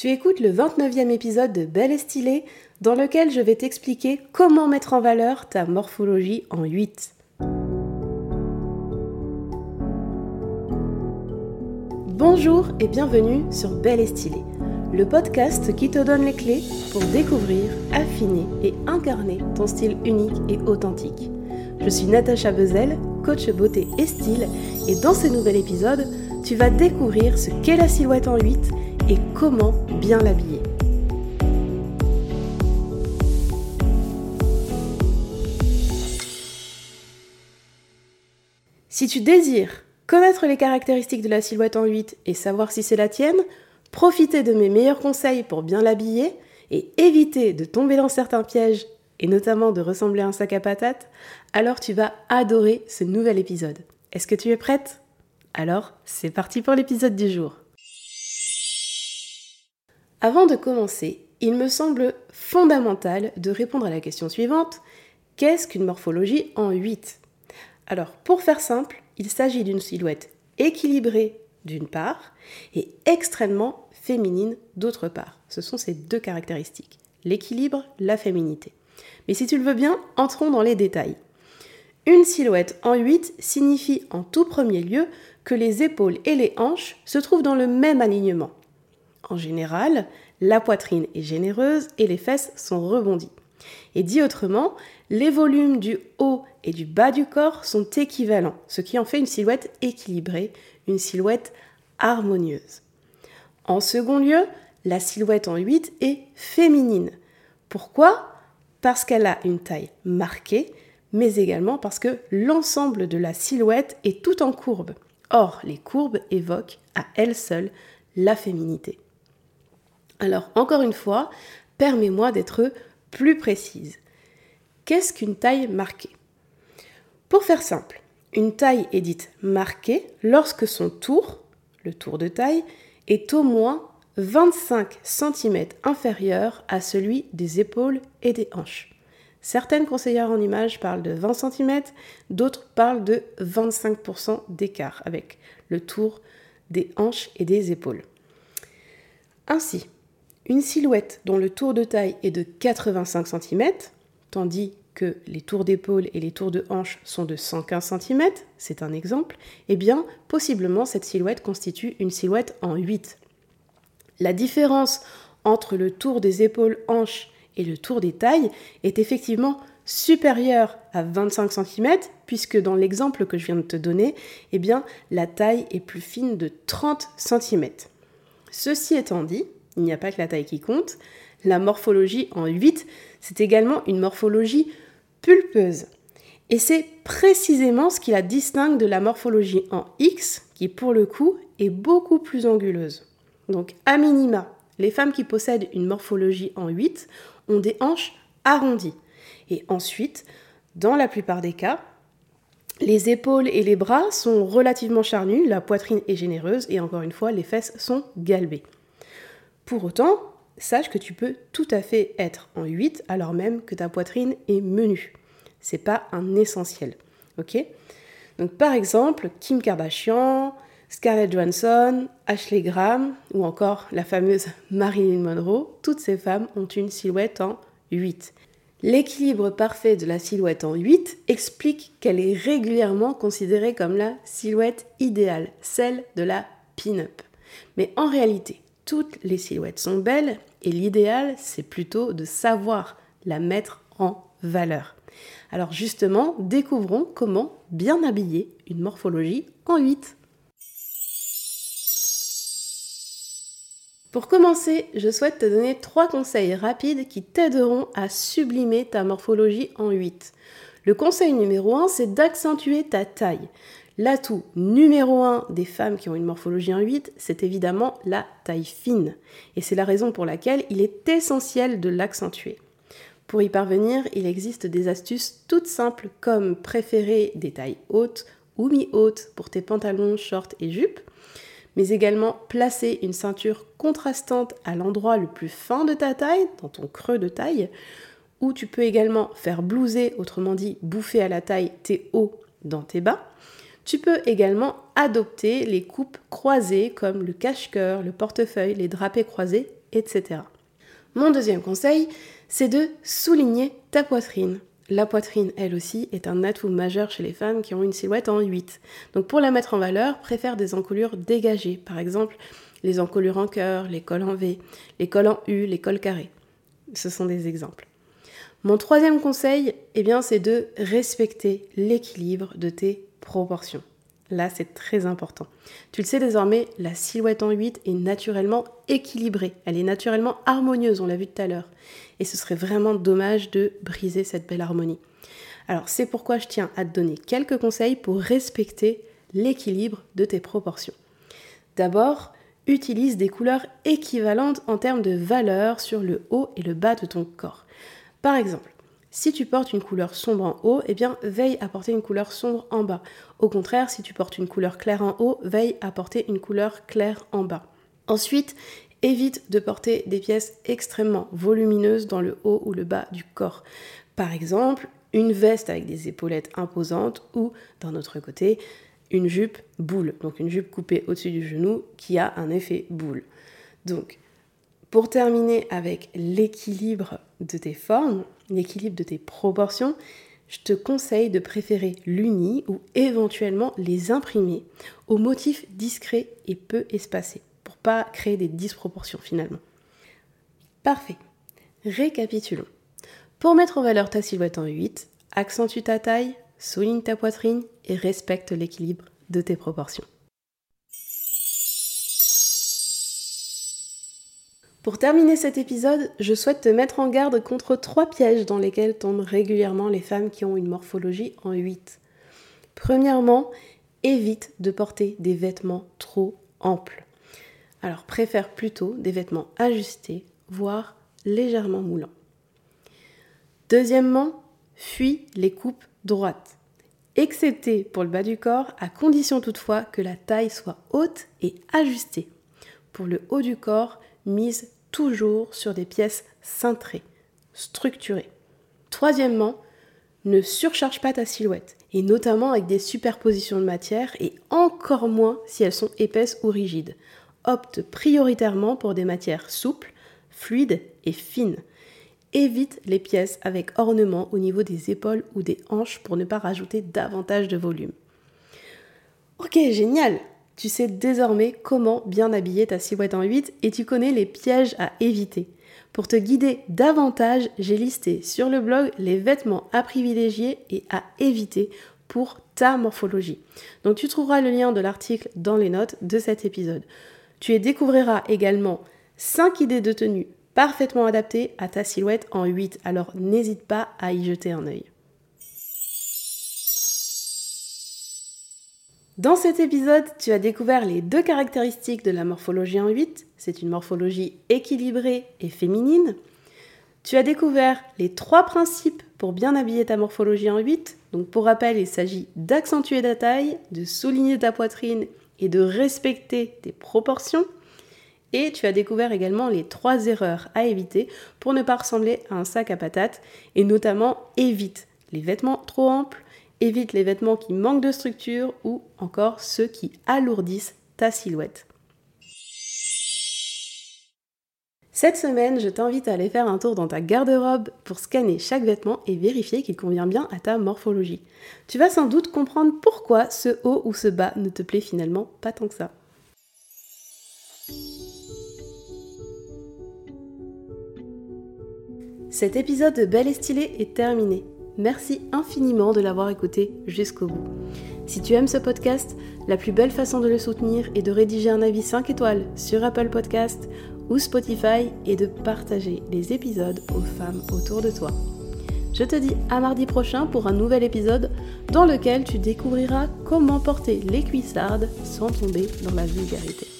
Tu écoutes le 29e épisode de Belle et Stylée, dans lequel je vais t'expliquer comment mettre en valeur ta morphologie en 8. Bonjour et bienvenue sur Belle et Stylée, le podcast qui te donne les clés pour découvrir, affiner et incarner ton style unique et authentique. Je suis Natacha Bezel, coach beauté et style, et dans ce nouvel épisode, tu vas découvrir ce qu'est la silhouette en 8 et comment bien l'habiller. Si tu désires connaître les caractéristiques de la silhouette en 8 et savoir si c'est la tienne, profiter de mes meilleurs conseils pour bien l'habiller et éviter de tomber dans certains pièges et notamment de ressembler à un sac à patates, alors tu vas adorer ce nouvel épisode. Est-ce que tu es prête? Alors, c'est parti pour l'épisode du jour. Avant de commencer, il me semble fondamental de répondre à la question suivante. Qu'est-ce qu'une morphologie en 8 Alors, pour faire simple, il s'agit d'une silhouette équilibrée d'une part et extrêmement féminine d'autre part. Ce sont ces deux caractéristiques, l'équilibre, la féminité. Mais si tu le veux bien, entrons dans les détails. Une silhouette en 8 signifie en tout premier lieu que les épaules et les hanches se trouvent dans le même alignement. En général, la poitrine est généreuse et les fesses sont rebondies. Et dit autrement, les volumes du haut et du bas du corps sont équivalents, ce qui en fait une silhouette équilibrée, une silhouette harmonieuse. En second lieu, la silhouette en 8 est féminine. Pourquoi? Parce qu'elle a une taille marquée, mais également parce que l'ensemble de la silhouette est tout en courbe. Or, les courbes évoquent à elles seules la féminité. Alors, encore une fois, permets-moi d'être plus précise. Qu'est-ce qu'une taille marquée? Pour faire simple, une taille est dite marquée lorsque son tour, le tour de taille, est au moins 25 cm inférieur à celui des épaules et des hanches. Certaines conseillères en images parlent de 20 cm, d'autres parlent de 25% d'écart avec le tour des hanches et des épaules. Ainsi, une silhouette dont le tour de taille est de 85 cm, tandis que les tours d'épaule et les tours de hanche sont de 115 cm, c'est un exemple, eh bien, possiblement cette silhouette constitue une silhouette en 8. La différence entre le tour des épaules hanches et le tour des tailles est effectivement supérieure à 25 cm, puisque dans l'exemple que je viens de te donner, eh la taille est plus fine de 30 cm. Ceci étant dit, il n'y a pas que la taille qui compte. La morphologie en 8, c'est également une morphologie pulpeuse. Et c'est précisément ce qui la distingue de la morphologie en X, qui pour le coup est beaucoup plus anguleuse. Donc à minima, les femmes qui possèdent une morphologie en 8 ont des hanches arrondies. Et ensuite, dans la plupart des cas, les épaules et les bras sont relativement charnus, la poitrine est généreuse et encore une fois, les fesses sont galbées. Pour autant, sache que tu peux tout à fait être en 8 alors même que ta poitrine est menue. C'est pas un essentiel. OK? Donc par exemple, Kim Kardashian, Scarlett Johansson, Ashley Graham ou encore la fameuse Marilyn Monroe, toutes ces femmes ont une silhouette en 8. L'équilibre parfait de la silhouette en 8 explique qu'elle est régulièrement considérée comme la silhouette idéale, celle de la pin-up. Mais en réalité, toutes les silhouettes sont belles et l'idéal, c'est plutôt de savoir la mettre en valeur. Alors justement, découvrons comment bien habiller une morphologie en 8. Pour commencer, je souhaite te donner trois conseils rapides qui t'aideront à sublimer ta morphologie en 8. Le conseil numéro 1, c'est d'accentuer ta taille. L'atout numéro un des femmes qui ont une morphologie en 8, c'est évidemment la taille fine. Et c'est la raison pour laquelle il est essentiel de l'accentuer. Pour y parvenir, il existe des astuces toutes simples comme préférer des tailles hautes ou mi-hautes pour tes pantalons, shorts et jupes, mais également placer une ceinture contrastante à l'endroit le plus fin de ta taille, dans ton creux de taille, ou tu peux également faire blouser, autrement dit bouffer à la taille tes hauts dans tes bas, tu peux également adopter les coupes croisées comme le cache-cœur, le portefeuille, les drapés croisés etc. Mon deuxième conseil, c'est de souligner ta poitrine. La poitrine, elle aussi, est un atout majeur chez les femmes qui ont une silhouette en 8. Donc pour la mettre en valeur, préfère des encolures dégagées. Par exemple, les encolures en cœur, les cols en V, les cols en U, les cols carrés. Ce sont des exemples. Mon troisième conseil, eh bien, c'est de respecter l'équilibre de tes proportions. Là, c'est très important. Tu le sais désormais, la silhouette en 8 est naturellement équilibrée. Elle est naturellement harmonieuse, on l'a vu tout à l'heure. Et ce serait vraiment dommage de briser cette belle harmonie. Alors, c'est pourquoi je tiens à te donner quelques conseils pour respecter l'équilibre de tes proportions. D'abord, utilise des couleurs équivalentes en termes de valeur sur le haut et le bas de ton corps. Par exemple, si tu portes une couleur sombre en haut, eh bien veille à porter une couleur sombre en bas. Au contraire, si tu portes une couleur claire en haut, veille à porter une couleur claire en bas. Ensuite, évite de porter des pièces extrêmement volumineuses dans le haut ou le bas du corps. Par exemple, une veste avec des épaulettes imposantes ou, d'un autre côté, une jupe boule, donc une jupe coupée au-dessus du genou qui a un effet boule. Donc, pour terminer avec l'équilibre de tes formes, l'équilibre de tes proportions, je te conseille de préférer l'uni ou éventuellement les imprimer aux motifs discrets et peu espacés pour pas créer des disproportions finalement. Parfait. Récapitulons. Pour mettre en valeur ta silhouette en 8, accentue ta taille, souligne ta poitrine et respecte l'équilibre de tes proportions. Pour terminer cet épisode, je souhaite te mettre en garde contre trois pièges dans lesquels tombent régulièrement les femmes qui ont une morphologie en 8. Premièrement, évite de porter des vêtements trop amples. Alors préfère plutôt des vêtements ajustés, voire légèrement moulants. Deuxièmement, fuis les coupes droites, excepté pour le bas du corps, à condition toutefois que la taille soit haute et ajustée. Pour le haut du corps, mise toujours sur des pièces cintrées, structurées. Troisièmement, ne surcharge pas ta silhouette, et notamment avec des superpositions de matière, et encore moins si elles sont épaisses ou rigides. Opte prioritairement pour des matières souples, fluides et fines. Évite les pièces avec ornement au niveau des épaules ou des hanches pour ne pas rajouter davantage de volume. Ok, génial tu sais désormais comment bien habiller ta silhouette en 8 et tu connais les pièges à éviter. Pour te guider davantage, j'ai listé sur le blog les vêtements à privilégier et à éviter pour ta morphologie. Donc tu trouveras le lien de l'article dans les notes de cet épisode. Tu y découvriras également 5 idées de tenue parfaitement adaptées à ta silhouette en 8, alors n'hésite pas à y jeter un œil. Dans cet épisode, tu as découvert les deux caractéristiques de la morphologie en 8. C'est une morphologie équilibrée et féminine. Tu as découvert les trois principes pour bien habiller ta morphologie en 8. Donc pour rappel, il s'agit d'accentuer ta taille, de souligner ta poitrine et de respecter tes proportions. Et tu as découvert également les trois erreurs à éviter pour ne pas ressembler à un sac à patates et notamment évite les vêtements trop amples, évite les vêtements qui manquent de structure ou encore ceux qui alourdissent ta silhouette. Cette semaine, je t'invite à aller faire un tour dans ta garde-robe pour scanner chaque vêtement et vérifier qu'il convient bien à ta morphologie. Tu vas sans doute comprendre pourquoi ce haut ou ce bas ne te plaît finalement pas tant que ça. Cet épisode de Belle et Stylée est terminé. Merci infiniment de l'avoir écouté jusqu'au bout. Si tu aimes ce podcast, la plus belle façon de le soutenir est de rédiger un avis 5 étoiles sur Apple Podcast ou Spotify et de partager les épisodes aux femmes autour de toi. Je te dis à mardi prochain pour un nouvel épisode dans lequel tu découvriras comment porter les cuissardes sans tomber dans la vulgarité.